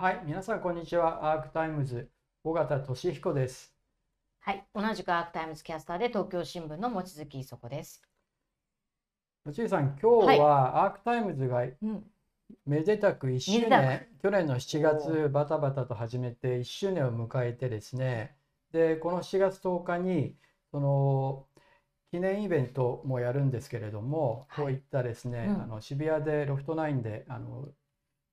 はい、皆さんこんにちは。アークタイムズ尾形聡彦です。はい、同じくアークタイムズキャスターで東京新聞の望月衣塑子です。落井さん、今日はアークタイムズがうん、めでたく1周年、去年の7月バタバタと始めて1周年を迎えてですね、で、この7月10日にその記念イベントもやるんですけれども、はい。こういったですね、うん。あの渋谷でロフトナインであのし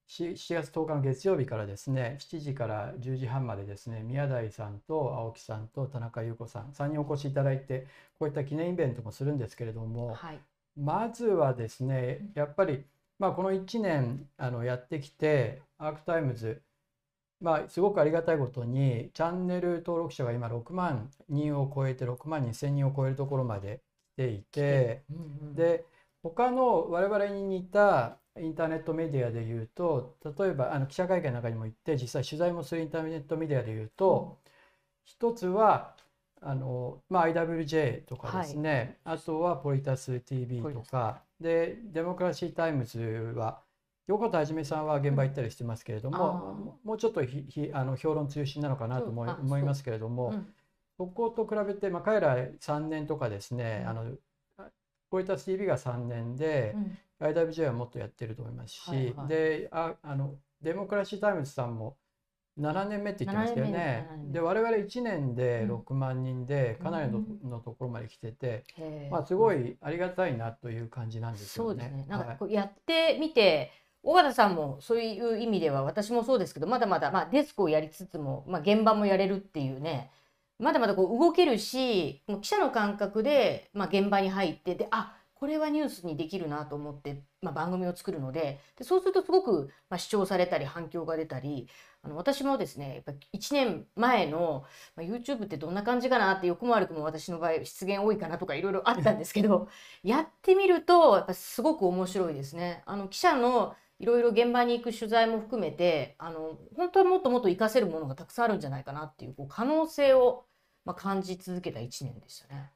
7月10日の月曜日からですね7時から10時半までですね宮台さんと青木さんと田中優子さん3人お越しいただいてこういった記念イベントもするんですけれどもはい、まずはですねやっぱり、まあ、この1年あのやってきてアークタイムズまあ、すごくありがたいことにチャンネル登録者が今6万人を超えて6万2,000人を超えるところまで来ていて。うんうん、で他の我々に似たインターネットメディアでいうと例えばあの記者会見の中にも言って実際取材もするインターネットメディアでいうと、一つはあの、まあ、IWJ とかですね、あとはポリタス TV とか。でデモクラシータイムズは横田はじめさんは現場行ったりしてますけれども、あー。ももうちょっとひひあの評論中心なのかなと思い思いますけれども、う。ん。そこと比べて、まあ、彼ら3年とかですね、うん。あのポリタス TV が3年で、うん、IWJ はもっとやってると思いますし、はいはいでああのデモクラシータイムズさんも7年目って言ってましたよね7年目です7年目で我々1年でうん6万人でかなりの,、うんのところまで来てて、へーまあ、すごいありがたいなという感じなんですよね。そうですね。なんはいかこうやってみて、尾形さんもそういう意味では私もそうですけど、まだまだまあデスクをやりつつも、まあ現場もやれるっていうね。まだまだこう動けるし、もう記者の感覚でまあ現場に入ってで、あ、これはニュースにできるなと思って、まあ、番組を作るのででそうするとすごく、まあ、視聴されたり反響が出たりあの私もですねやっぱ1年前の、まあ、YouTube ってどんな感じかなって欲も悪くも私の場合出現多いかなとかいろいろあったんですけど やってみるとやっぱすごく面白いですね。あの記者のいろいろ現場に行く取材も含めてあの本当はもっともっと活かせるものがたくさんあるんじゃないかなっていうこう可能性を、まあ、感じ続けた1年でしたね。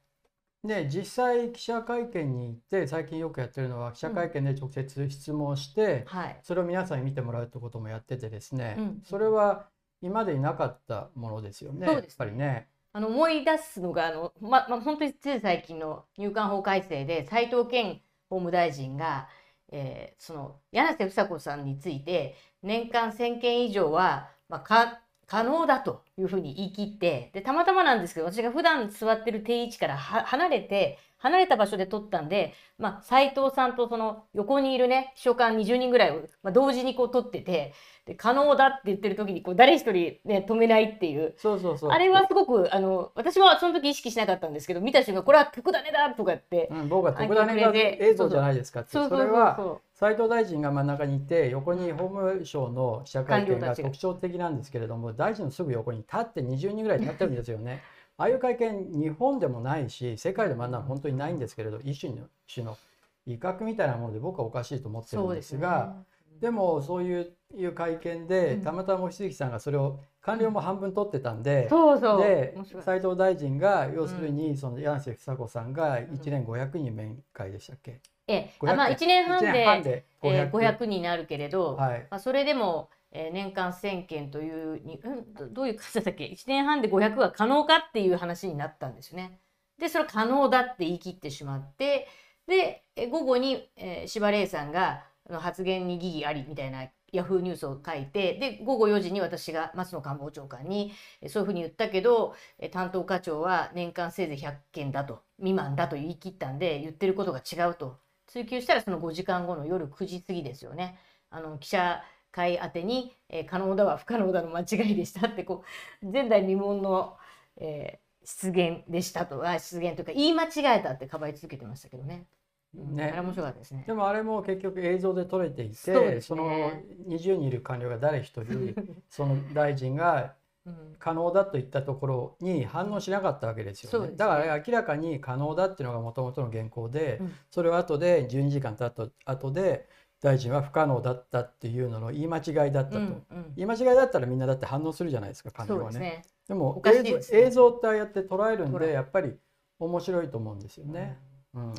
で実際記者会見に行って最近よくやってるのは記者会見で直接質問して、はい、それを皆さんに見てもらうってこともやっててですね、うんそれは今までになかったものですよねね。やっぱりね。あの思い出すのがあの、まま、本当につい最近の入管法改正で斉藤健法務大臣が、えーその柳瀬房子さんについて年間1,000件以上は、まあ、か可能だというふうに言い切ってでたまたまなんですけど私が普段座ってる定位置からは離れて離れた場所で撮ったんで、まあ、斉藤さんとその横にいるね秘書官20人ぐらいを、まあ、同時にこう撮っててで可能だって言ってる時にこう誰一人、ね、止めないっていう。そうそうそう。あれはすごくあの私はその時意識しなかったんですけど見た瞬間これは特ダネだとかって、うん、僕は特ダネあれで映像じゃないですかってそうそうそうそれはそ斉藤大臣が真ん中にいて横に法務省の記者会見がが特徴的なんですけれども大臣のすぐ横に立って20人ぐらい立ってるんですよね。ああいう会見日本でもないし世界でもあんなの本当にないんですけれど一種の種の威嚇みたいなもので僕はおかしいと思ってるんですが。でもそういういう会見でうんたまたま望月さんがそれを官僚も半分取ってたんで、そうそう。で斉藤大臣が要するにその柳瀬房子さんが1年500人面会でしたっけ、え500あまあ1年半1で年半でえー500 500になるけれど、はい。まあ、それでも、えー年間1000件というに、うん、どどういう数だっけ？1年半で500は可能かっていう話になったんですよね。でそれは可能だって言い切ってしまってでえー午後に、えー、柴玲さんがあの発言に疑義ありみたいなヤフーニュースを書いてで午後4時に私が松野官房長官にそういうふうに言ったけど担当課長は年間せいぜい100件だと未満だと言い切ったんで言ってることが違うと追求したらその5時間後の夜9時過ぎですよね。あの記者会宛てに、え可能だは不可能だの間違いでしたってこう前代未聞の、えー失言でしたとあ失言というか言い間違えたってかばい続けてましたけどね。うんね。面白かったですね。で。もあれも結局映像で撮れていてそうですそ,、ねの20人いる官僚が誰一人 その大臣がうん。可能だと言ったところに反応しなかったわけですよね。ね。だから明らかに可能だっていうのがもともとの原稿で、うん。それを後で12時間経った後で大臣は不可能だったっていうのの言い間違いだったと。うんうん。言い間違いだったらみんなだって反応するじゃないですか官僚はね。でも映像映像ってああやって捉えるんでやっぱり面白いと思うんですよね。うん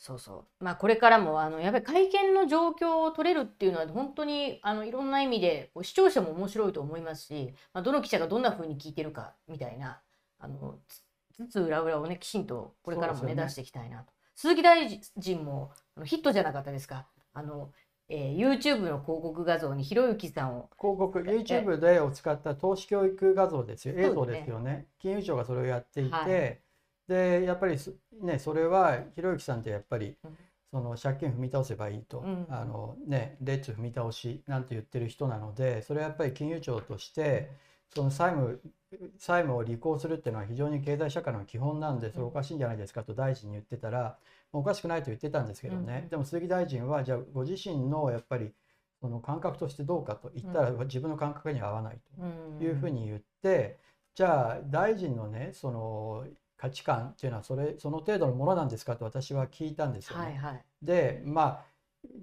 そうそう。まあこれからもあのやっぱり会見の状況を取れるっていうのは本当にあのいろんな意味で視聴者も面白いと思いますし、まあ、どの記者がどんな風に聞いてるかみたいなあのつつつ裏裏をねきちんとこれからもねね出していきたいなと。鈴木大臣もあのヒットじゃなかったですか。あの、えー YouTube の広告画像にひろゆきさんを広告 YouTube でを使った投資教育画像ですよそうですね映像ですよね金融庁がそれをやっていて、はいでやっぱりすねそれはひろゆきさんってやっぱりうん。その借金踏み倒せばいいと、うん。あのねレッツ踏み倒しなんて言ってる人なのでそれはやっぱり金融庁としてその債務債務を履行するっていうのは非常に経済社会の基本なんでそれおかしいんじゃないですかと大臣に言ってたらおかしくないと言ってたんですけどね、うん。でも鈴木大臣はじゃあご自身のやっぱりその感覚としてどうかと言ったら自分の感覚には合わないというふうにに言って、じゃあ大臣のねその価値観っていうのはそれその程度のものなんですかと私は聞いたんですよね。はいはい。でまあ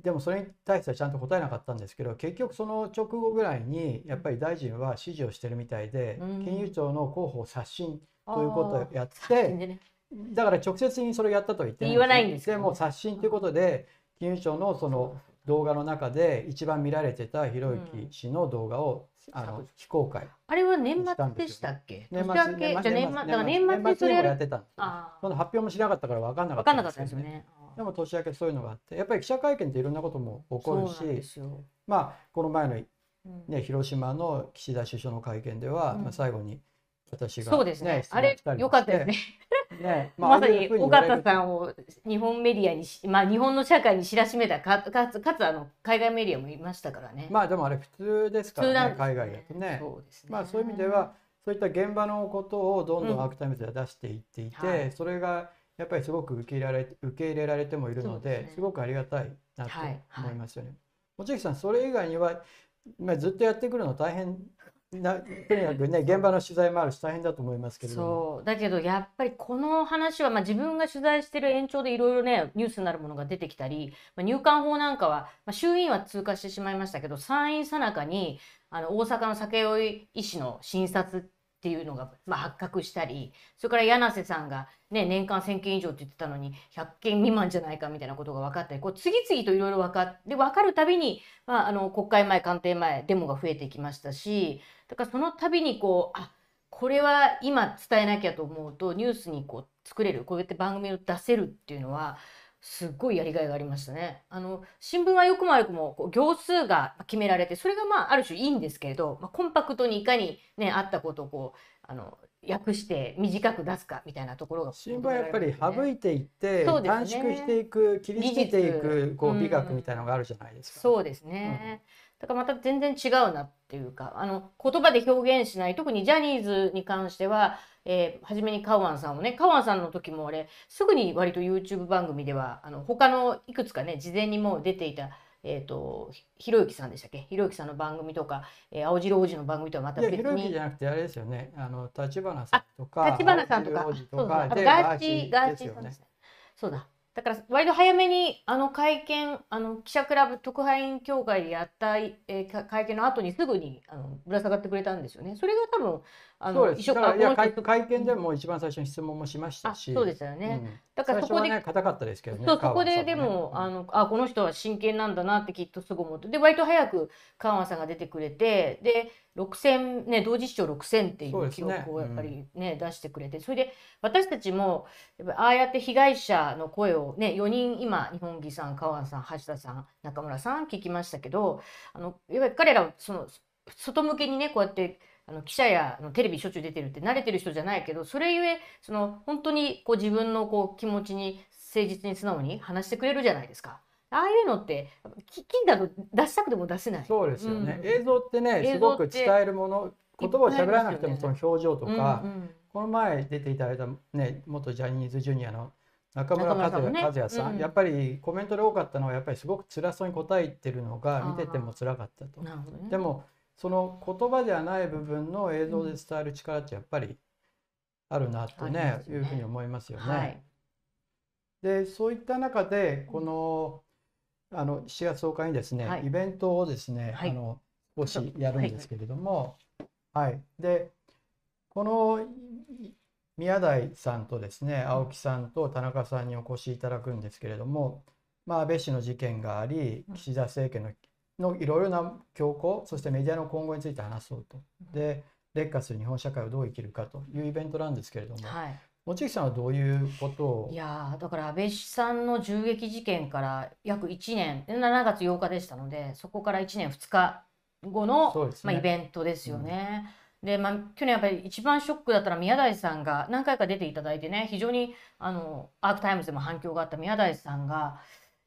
でもそれに対してはちゃんと答えなかったんですけど結局その直後ぐらいにやっぱり大臣は指示をしてるみたいで、うん。金融庁の広報刷新ということをやってでね。だから直接にそれをやったとは言って言わないんですけどねでも刷新ということで金融庁のその動画の中で一番見られてたひろゆき氏の動画を、あの非公開あれは年末でしたっけ？年末年末だから年末年末それやる？ってたんですその発表もしなかったから分かんなあ、かったんですよね。でも年明けそういうのがあってやっぱり記者会見っていろんなことも起こるし。まあこの前の、うん。ね、広島の岸田首相の会見では、うん。まあ、最後に私が、そうですね。質あれ良かったですね。ね まさにああいうふうに言われる形さんを日本メディアにし、まあ日本の社会に知らしめたかかつかつあの海外メディアもいましたからね。まあでもあれ普通ですからね海外だとね。そうですね。まあそういう意味ではそういった現場のことをどんどうんんアークタイムズでは出していっていて、はいそれがやっぱりすごく受け入れられ受け入れられてもいるのでねすごくありがたいなとはいはい思いますよね。望月さんそれ以外には、まあ、ずっとやってくるの大変なとにかくね現場の取材もあるし大変だと思いますけれども。そうだけどやっぱりこの話は、まあ、自分が取材してる延長でいろいろねニュースになるものが出てきたり、まあ、入管法なんかは、まあ、衆院は通過してしまいましたけど参院さなかにあの大阪の酒酔い医師の診察っていうのが、まあ、発覚したりそれから柳瀬さんが、ね、年間1,000件以上って言ってたのに100件未満じゃないかみたいなことが分かったりこう次々といろいろ分かって分かるたびに、まあ、あの国会前官邸前デモが増えてきましたしだからその度にこうあこれは今伝えなきゃと思うとニュースにこう作れるこうやって番組を出せるっていうのはすっごいやりがいがありましたね。あの新聞はよくも悪くもこう行数が決められてそれがまあある種いいんですけれど、まあ、コンパクトにいかにねあったことをこうあの訳して短く出すかみたいなところが新聞はやっぱり省いいていって、ね短縮していく切り捨ててい技く術こう美学うんみたいなのがあるじゃないですか。そうですね。だからまた全然違うなっていうかあの言葉で表現しない特にジャニーズに関しては、えー初めにカウアンさんをねカウアンさんの時もあれすぐに割と YouTube 番組ではあの他のいくつかね事前にもう出ていた、えー、とひひろゆきさんでしたっけ？ひろゆきさんの番組とか、えー青白王子の番組とはまた別いやひろゆきにじゃなくてあれですよね。あの立花さんとか立花さんとか。そうだあととかでガーチーガーチーさんですね。そうだ。だから割と早めにあの会見あの記者クラブ特派員協会でやった、えーか会見の後にすぐにあのぶら下がってくれたんですよね。それが多分あの一緒だからいや会見でも一番最初に質問もしましたあしそうでしたよね。うん。だからそこでね硬かったですけどねそうそこででも、うん。あのあこの人は真剣なんだなってきっとすぐ思って。で割と早く川野さんが出てくれてで6000ね同時視聴6000っていう記録をやっぱりね出してくれて。それで私たちもああやって被害者の声をね4人今日本木さん川野さん橋田さん中村さん聞きましたけどあのやっぱり彼らはその外向けにねこうやってあの記者やあのテレビしょっちゅう出てるって慣れてる人じゃないけどそれゆえその本当にこう自分のこう気持ちに誠実に素直に話してくれるじゃないですか。ああいうのってき金だと出したくても出せない。そうですよね、うん映像ってねすごく伝えるもの言葉を喋らなくてもその表情とか、うんうんこの前出ていただいたね元ジャニーズジュニアの中村和也和也さん、うんやっぱりコメントで多かったのはやっぱりすごく辛そうに答えてるのが見てても辛かったと。なるほどね。でもその言葉ではない部分の映像で伝える力ってやっぱりあるなとねますよね。いうふうに思いますよね。はい。でそういった中でこのあの7月10日にですね、はい。イベントをですね、はい。あの少しやるんですけれども、はい、でこのい宮台さんとですね青木さんと田中さんにお越しいただくんですけれども、まあ、安倍氏の事件があり岸田政権ののいろいろな強行そしてメディアの今後について話そうと。で劣化する日本社会をどう生きるかというイベントなんですけれども、はい、望月さんはどういうことを？いやーだから安倍さんの銃撃事件から約1年7月8日でしたのでそこから1年2日後の、ね。まあ、イベントですよね。でまあ、去年やっぱり一番ショックだったのは宮台さんが何回か出ていただいてね非常にあのアークタイムズでも反響があった宮台さんが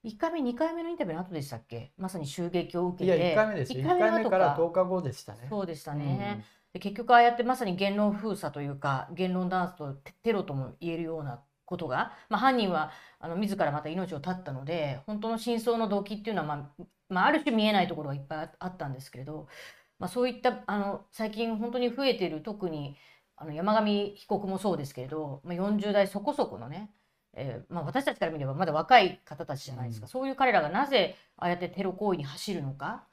1回目2回目のインタビューの後でしたっけ？まさに襲撃を受いやけて1回目ですよ。一1回目から10日後でしたね。そうでしたうんね。で結局ああやってまさに言論封鎖というか言論弾圧とテテロとも言えるようなことが、まあ、犯人はあの自らまた命を絶ったので本当の真相の動機っていうのは、まあまあ、ある種見えないところがいっぱいああったんですけれど、まあ、そういったあの最近本当に増えている特にあの山上被告もそうですけれど、まあ、40代そこそこのねえーまあ、私たちから見ればまだ若い方たちじゃないですか、うんそういう彼らがなぜああやってテロ行為に走るのか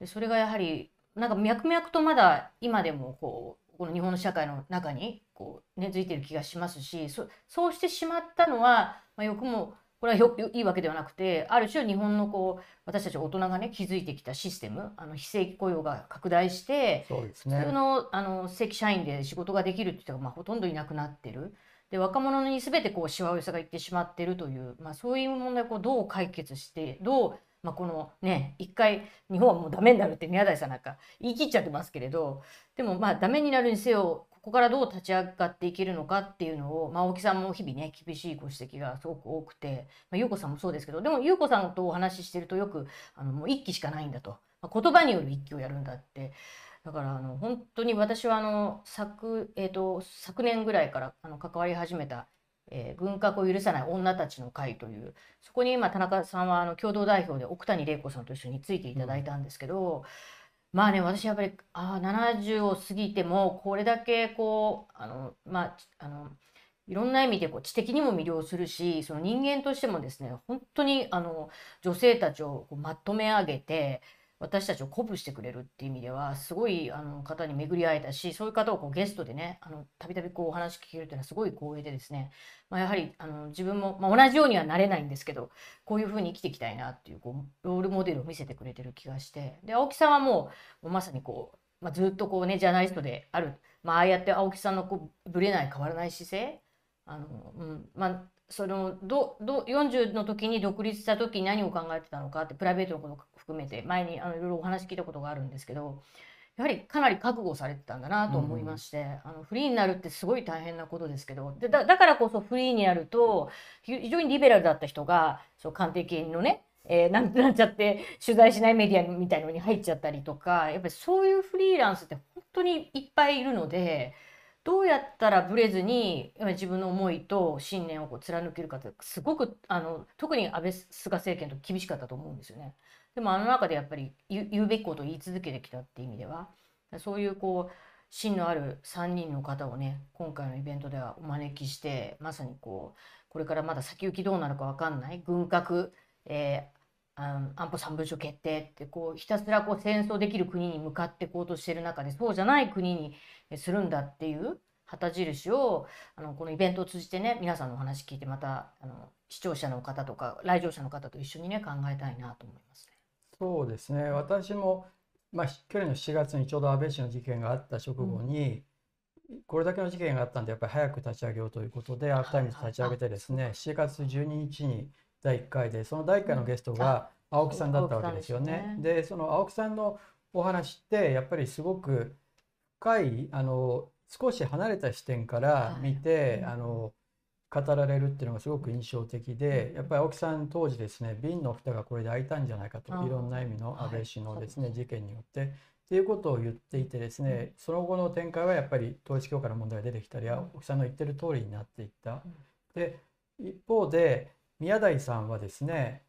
でそれがやはりなんか脈々とまだ今でもこうこの日本の社会の中にこう根付いてる気がしますしそそうしてしまったのは、まあ、よくもこれはよよいいわけではなくてある種日本のこう私たち大人がね築いてきたシステムあの非正規雇用が拡大してそうですね普通。のあの正規社員で仕事ができるって人がまあほとんどいなくなってる。で若者に全てこうしわ寄せがいってしまってるという、まあ、そういう問題をこうどう解決してどう、まあ、このね一回日本はもうダメになるって宮台さんなんか言い切っちゃってますけれどでもまあダメになるにせよここからどう立ち上がっていけるのかっていうのを、まあ、青木さんも日々ね厳しいご指摘がすごく多くて、まあ、優子さんもそうですけどでも優子さんとお話ししてるとよくあのもう一期しかないんだと、まあ、言葉による一期をやるんだって。だからあの本当に私はあの昨,、えー、と昨年ぐらいからあの関わり始めた、えー軍拡を許さない女たちの会というそこに今田中さんはあの共同代表で奥谷玲子さんと一緒についていただいたんですけど、まあね私やっぱりあ70を過ぎてもこれだけこうあのまああのいろんな意味でこう知的にも魅了するしその人間としてもですね本当にあの女性たちをこうまとめ上げて私たちを鼓舞してくれるっていう意味ではすごいあの方に巡り会えたしそういう方をこうゲストでねたびたびお話聞けるっていうのはすごい光栄でですね、まあ、やはりあの自分も、まあ、同じようにはなれないんですけどこういうふうに生きていきたいなっていうこうロールモデルを見せてくれてる気がして。で青木さんはもうまさにこう、まあ、ずっとこうねジャーナリストである、まあああやって青木さんのこうぶれない変わらない姿勢あの、うん、まあそのどど40の時に独立した時に何を考えてたのかってプライベートのこと含めて前にあのいろいろお話聞いたことがあるんですけどやはりかなり覚悟されてたんだなと思いまして、あのフリーになるってすごい大変なことですけどでだだからこそフリーになると非常にリベラルだった人がそう官邸系のねえーなんてなっちゃって取材しないメディアみたいのに入っちゃったりとかやっぱりそういうフリーランスって本当にいっぱいいるのでどうやったらブレずに自分の思いと信念をこう貫けるかってすごくあの特に安倍菅政権と厳しかったと思うんですよね。でもあの中でやっぱり言うべきことを言い続けてきたって意味ではそういうこう芯のある3人の方をね今回のイベントではお招きしてまさにこうこれからまだ先行きどうなるか分かんない軍拡、えー安保三文書決定ってこうひたすらこう戦争できる国に向かっていこうとしてる中でそうじゃない国にえするんだっていう旗印をあのこのイベントを通じてね皆さんのお話聞いてまたあの視聴者の方とか来場者の方と一緒にね考えたいなと思いますね。そうですね。私も、まあ、去年の7月にちょうど安倍氏の事件があった直後に、これだけの事件があったんでやっぱり早く立ち上げようということでアークタイムズ立ち上げてですね7月12日に第1回でその第1回のゲストが青木さんだったわけですよね。でその青木さんのお話ってやっぱりすごく深いあの少し離れた視点から見て、はいあの語られるっていうのがすごく印象的で、やっぱり青木さん当時ですね瓶の蓋がこれで開いたんじゃないかといろんな意味のはい。安倍氏のですね、そうです。事件によって。っていうことを言っていてですね、その後の展開はやっぱり統一教会の問題が出てきたり、うん青木さんの言ってる通りになっていった。うん。で一方で宮台さんはですね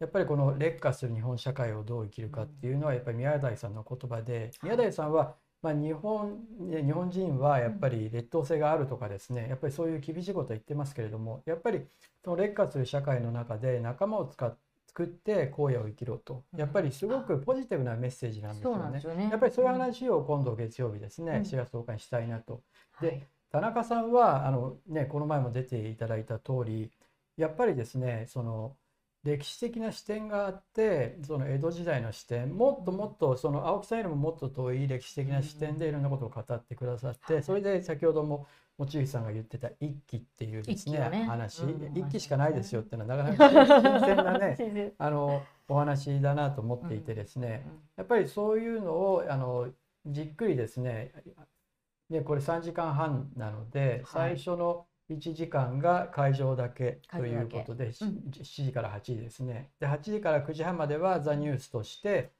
やっぱりこの劣化する日本社会をどう生きるかっていうのはやっぱり宮台さんの言葉で宮台さんはまあ日本ね日本人はやっぱり劣等性があるとかですねやっぱりそういう厳しいことは言ってますけれどもやっぱりその劣化する社会の中で仲間を使っ作って荒野を生きろとうんやっぱりすごくポジティブなメッセージなんですよね。よね。やっぱりそういう話を今度月曜日ですねうん4月10日にしたいなと。はいで田中さんはあの、ね、この前も出ていただいた通りやっぱりですねその歴史的な視点があってその江戸時代の視点もっともっとその青木さんよりももっと遠い歴史的な視点でいろんなことを語ってくださってそれで先ほども望月さんが言ってた一揆っていうですねね。話、うん一揆しかないですよっていうのはなかなか 新鮮なね あのお話だなと思っていてですね、やっぱりそういうのをあのじっくりですねでこれ3時間半なので、はい。最初の1時間が会場だけということで、うん。7時から8時ですね。で8時から9時半までは「ザ・ニュースとして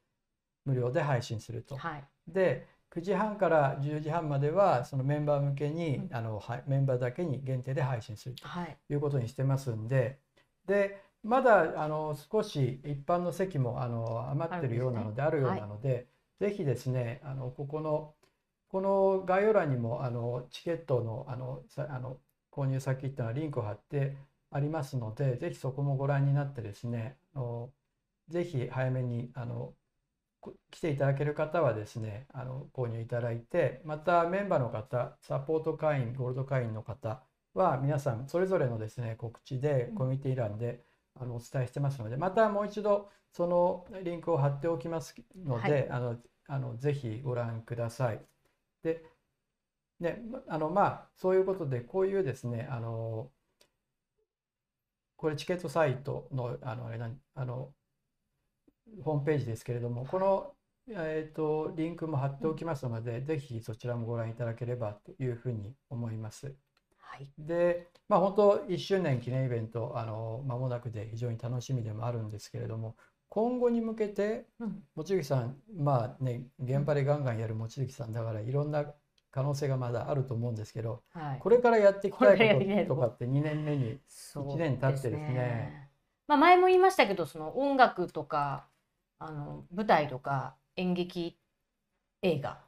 無料で配信すると。はい。で9時半から10時半まではそのメンバー向けに、うん。あのはいメンバーだけに限定で配信するとはい。いうことにしてますんで。でまだあの少し一般の席もあの余ってるようなのであるようなので、ぜひですねあのここのこの概要欄にもあのチケットのあのさあの購入先っていうのはリンクを貼ってありますのでぜひそこもご覧になってですねぜひ早めにあのこ来ていただける方はですねあの購入いただいてまたメンバーの方サポート会員ゴールド会員の方は皆さんそれぞれのですね告知でうんコミュニティ欄であのお伝えしてますのでまたもう一度そのリンクを貼っておきますので、はいあのあのぜひご覧ください。でねまあのまあそういうことでこういうですねあのこれチケットサイトのあのあれなんあのホームページですけれどもこのえー、とリンクも貼っておきますので、ぜひそちらもご覧いただければというふうに思います。はい。で、まあ、本当1周年記念イベントあの間もなくで非常に楽しみでもあるんですけれども今後に向けてうん。望月さんまあね現場でガンガンやる望月さんだからいろんな可能性がまだあると思うんですけどはい。これからやっていきたいことととかって2年目にそう一年経ってですね。まあ、前も言いましたけどその音楽とかあの舞台とか演劇映画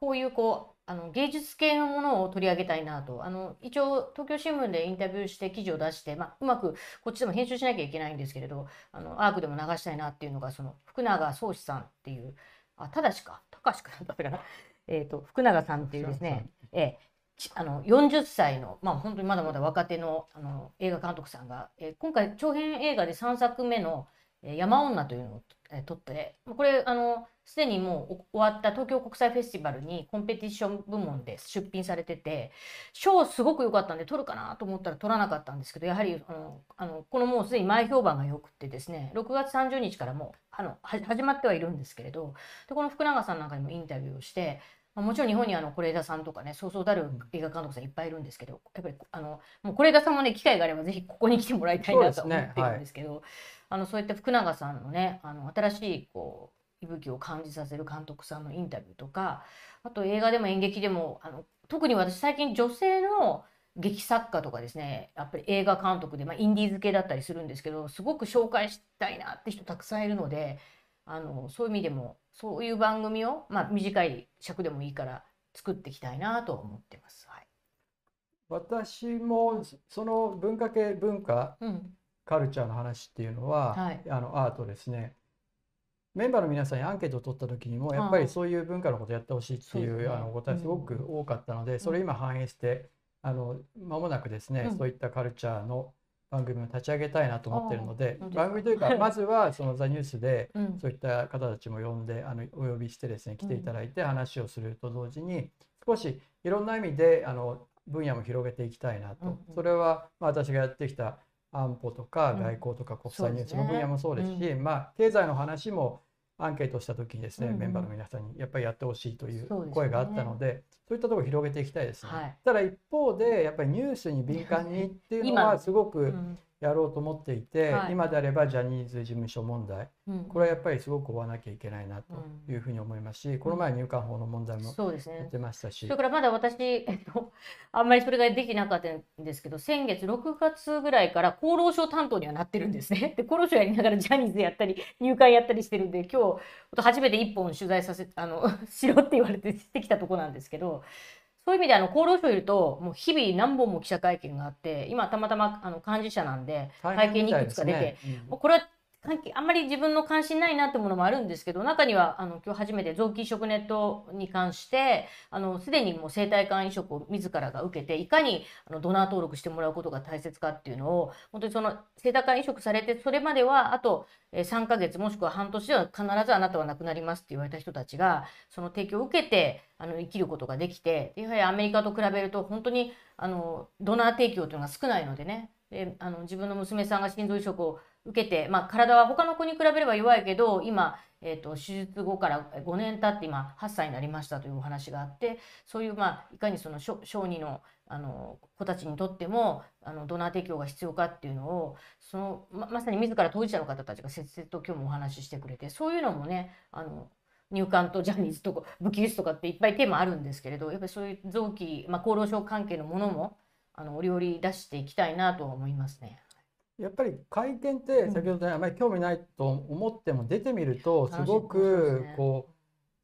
こういうこうあの芸術系のものを取り上げたいなと。あの一応東京新聞でインタビューして記事を出して、まあ、うまくこっちでも編集しなきゃいけないんですけれどあのアークでも流したいなっていうのがその福永壮志さんっていうあただしか？高しかだったかな、えー、と福永さんっていうですね、ええちあの40歳の、まあ、本当にまだまだ若手のあの映画監督さんが、えー今回長編映画で3作目の「えー山女」というのを、えー撮ってこれあのすでにもう終わった東京国際フェスティバルにコンペティション部門で出品されてて賞すごく良かったんで取るかなと思ったら取らなかったんですけどやはりあのあのこのもうすでに前評判が良くてですね6月30日からもうあの始まってはいるんですけれどでこの福永さんなんかにもインタビューをして、もちろん日本にあの是枝さんとかねそうそうたる映画監督さんいっぱいいるんですけどやっぱりあのもう是枝さんもね機会があればぜひここに来てもらいたいなと思ってるんですけどあのそういった福永さんのねあの新しいこう息吹を感じさせる監督さんのインタビューとかあと映画でも演劇でもあの特に私最近女性の劇作家とかですねやっぱり映画監督で、まあ、インディーズ系だったりするんですけどすごく紹介したいなって人たくさんいるのであのそういう意味でもそういう番組を、まあ、短い尺でもいいから作っていきたいなと思ってます。はい私もその文化系文化うんカルチャーの話っていうのは、はい。あのアートですね。メンバーの皆さんにアンケートを取った時にもやっぱりそういう文化のことやってほしいっていそうあのお答えすごく多かったので、それ今反映してあの間もなくですね、うん。そういったカルチャーの番組を立ち上げたいなと思ってるので番組というかまずはその「ザニュースでうん。そういった方たちも呼んであのお呼びしてですね来ていただいて話をすると同時に少しいろんな意味であの分野も広げていきたいなと、それは、まあ、私がやってきた安保とかうん。外交とか国際ニュースの分野もそうですし、うまあ、経済の話もアンケートした時にですね、うんうん。メンバーの皆さんにやっぱりやってほしいという声があったのでそういったところを広げていきたいですね。はい。ただ一方でやっぱりニュースに敏感にっていうの今はすごうくんやろうと思っていて、はい。今であればジャニーズ事務所問題。うん。これはやっぱりすごく追わなきゃいけないなというふうに思いますし、この前入管法の問題もそうですね。やってましたし。それ、からまだ私、えっと、あんまりそれができなかったんですけど、先月6月ぐらいから厚労省担当にはなってるんですね。で、厚労省やりながらジャニーズやったり、入管やったりしてるんで、今日、初めて一本取材させ、あの、しろって言われてしてきたとこなんですけど、そういう意味であの厚労省いると、もう日々何本も記者会見があって、今たまたまあの幹事社なんで、会見にいくつか出て、もうこれはあんまり自分の関心ないなってものもあるんですけど中にはあの今日初めて臓器移植ネットに関してあのすでにもう生体肝移植を自らが受けていかにあのドナー登録してもらうことが大切かっていうのを本当にその生体肝移植されてそれまではあと3ヶ月もしくは半年では必ずあなたは亡くなりますって言われた人たちがその提供を受けてあの生きることができてやはりアメリカと比べると本当にあのドナー提供というのが少ないのでね。であの自分の娘さんが心臓移植を受けて、まあ、体は他の子に比べれば弱いけど今、えーと、手術後から5年経って今8歳になりましたというお話があってそういう、まあ、いかにその小児のあの子たちにとってもあのドナー提供が必要かっていうのをそのままさに自ら当事者の方たちが切々と今日もお話ししてくれてそういうのもねあの入管とジャニーズとか武器輸出とかっていっぱいテーマあるんですけれどやっぱりそういう臓器、まあ、厚労省関係のものもあの折々出していきたいなと思いますね。やっぱり会見って先ほどね、あまり興味ないと思っても出てみるとすごくこ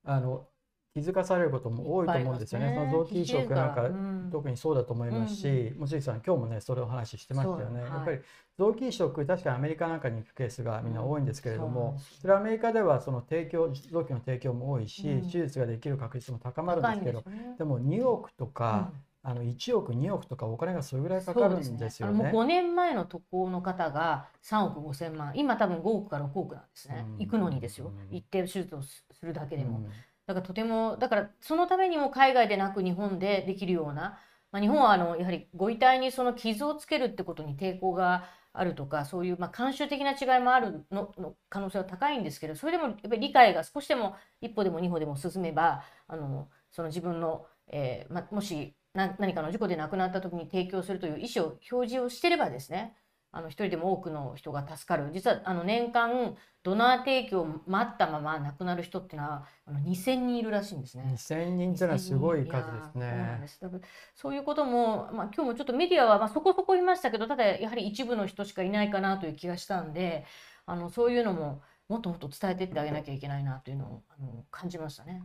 うあの気づかされることも多いと思うんですよね。その臓器移植なんか、特にそうだと思いますし、望月さん今日もねそれをお話ししてましたよね。やっぱり臓器移植確かにアメリカなんかに行くケースがみんな多いんですけれども、それはアメリカではその提供臓器の提供も多いし、手術ができる確率も高まるんです。けど、でも2億とか、あの1億2億とかお金がそれぐらいかかるんですよね。ね。もう5年前の渡航の方が3億5千万。今多分5億から6億なんですね、行くのにですよ、一定手術をするだけでも。だからとてもだからそのためにも海外でなく日本でできるような、まあ、日本はあのやはりご遺体にその傷をつけるってことに抵抗があるとかそういうまあ慣習的な違いもあるのの可能性は高いんですけどそれでもやっぱり理解が少しでも一歩でも二歩でも進めばあのその自分の、えーまあ、もし何かの事故で亡くなった時に提供するという意思を表示をしてればですねあの一人でも多くの人が助かる実はあの年間ドナー提供を待ったまま亡くなる人っていうのはあの2000人いるらしいんですね。2000人っていうのはすごい数ですね。そうそういうことも、まあ、今日もちょっとメディアは、まあ、そこそこいましたけどただやはり一部の人しかいないかなという気がしたんであのそういうのももっともっと伝えていってあげなきゃいけないなというのをあの感じましたね。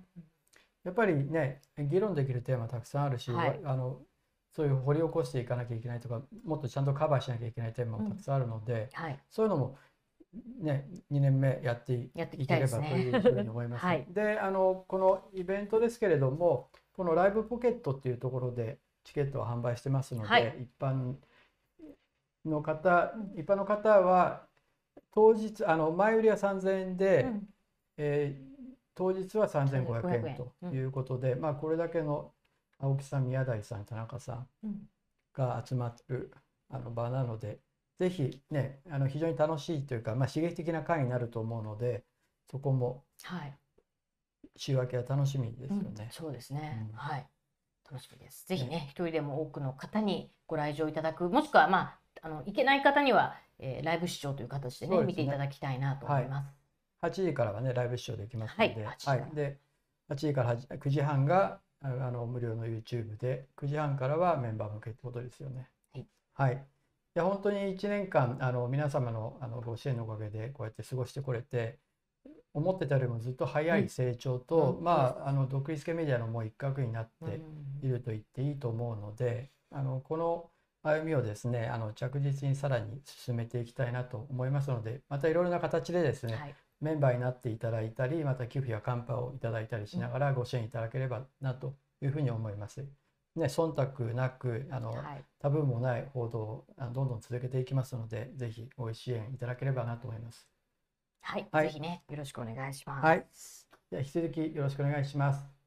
やっぱりね議論できるテーマたくさんあるし、はい、あのそういう掘り起こしていかなきゃいけないとかもっとちゃんとカバーしなきゃいけないテーマもたくさんあるので、うんはい、そういうのもね2年目やっていければというふうに思います。はい、であのこのイベントですけれどもこのライブポケットっていうところでチケットを販売してますので、一般の方一般の方は当日あの前売りは3000円で、うん、えー当日は3500円ということで、うん、まあこれだけの青木さん宮台さん田中さんが集まるあの場なので、ぜひねあの非常に楽しいというか、まあ、刺激的な会になると思うのでそこも週明けは楽しみですよね。うん、そうですね、うん、はい。楽しみです。ぜひね、一人でも多くの方にご来場いただく、もしくは、まあ、あの行けない方には、えー、ライブ視聴という形でね、ね。見ていただきたいなと思います。はい8時からはねライブ視聴できますので、はい、はい、で8時から9時半があの無料の YouTube で9時半からはメンバー向けってことですよね。はい、はい、いや本当に1年間あの皆様のあのご支援のおかげでこうやって過ごしてこれて思ってたよりもずっと早い成長と、うん、まああの独立系メディアのもう一角になっていると言っていいと思うので、あのこの歩みをですねあの着実にさらに進めていきたいなと思いますのでまたいろいろな形でですね、はいメンバーになっていただいたりまた寄付やカンパをいただいたりしながらご支援いただければなというふうに思います。ね、忖度なくあの、はい、タブーもない報道をどんどん続けていきますのでぜひご支援いただければなと思います。はい、はい、ぜひねよろしくお願いします。はい、では引き続きよろしくお願いします。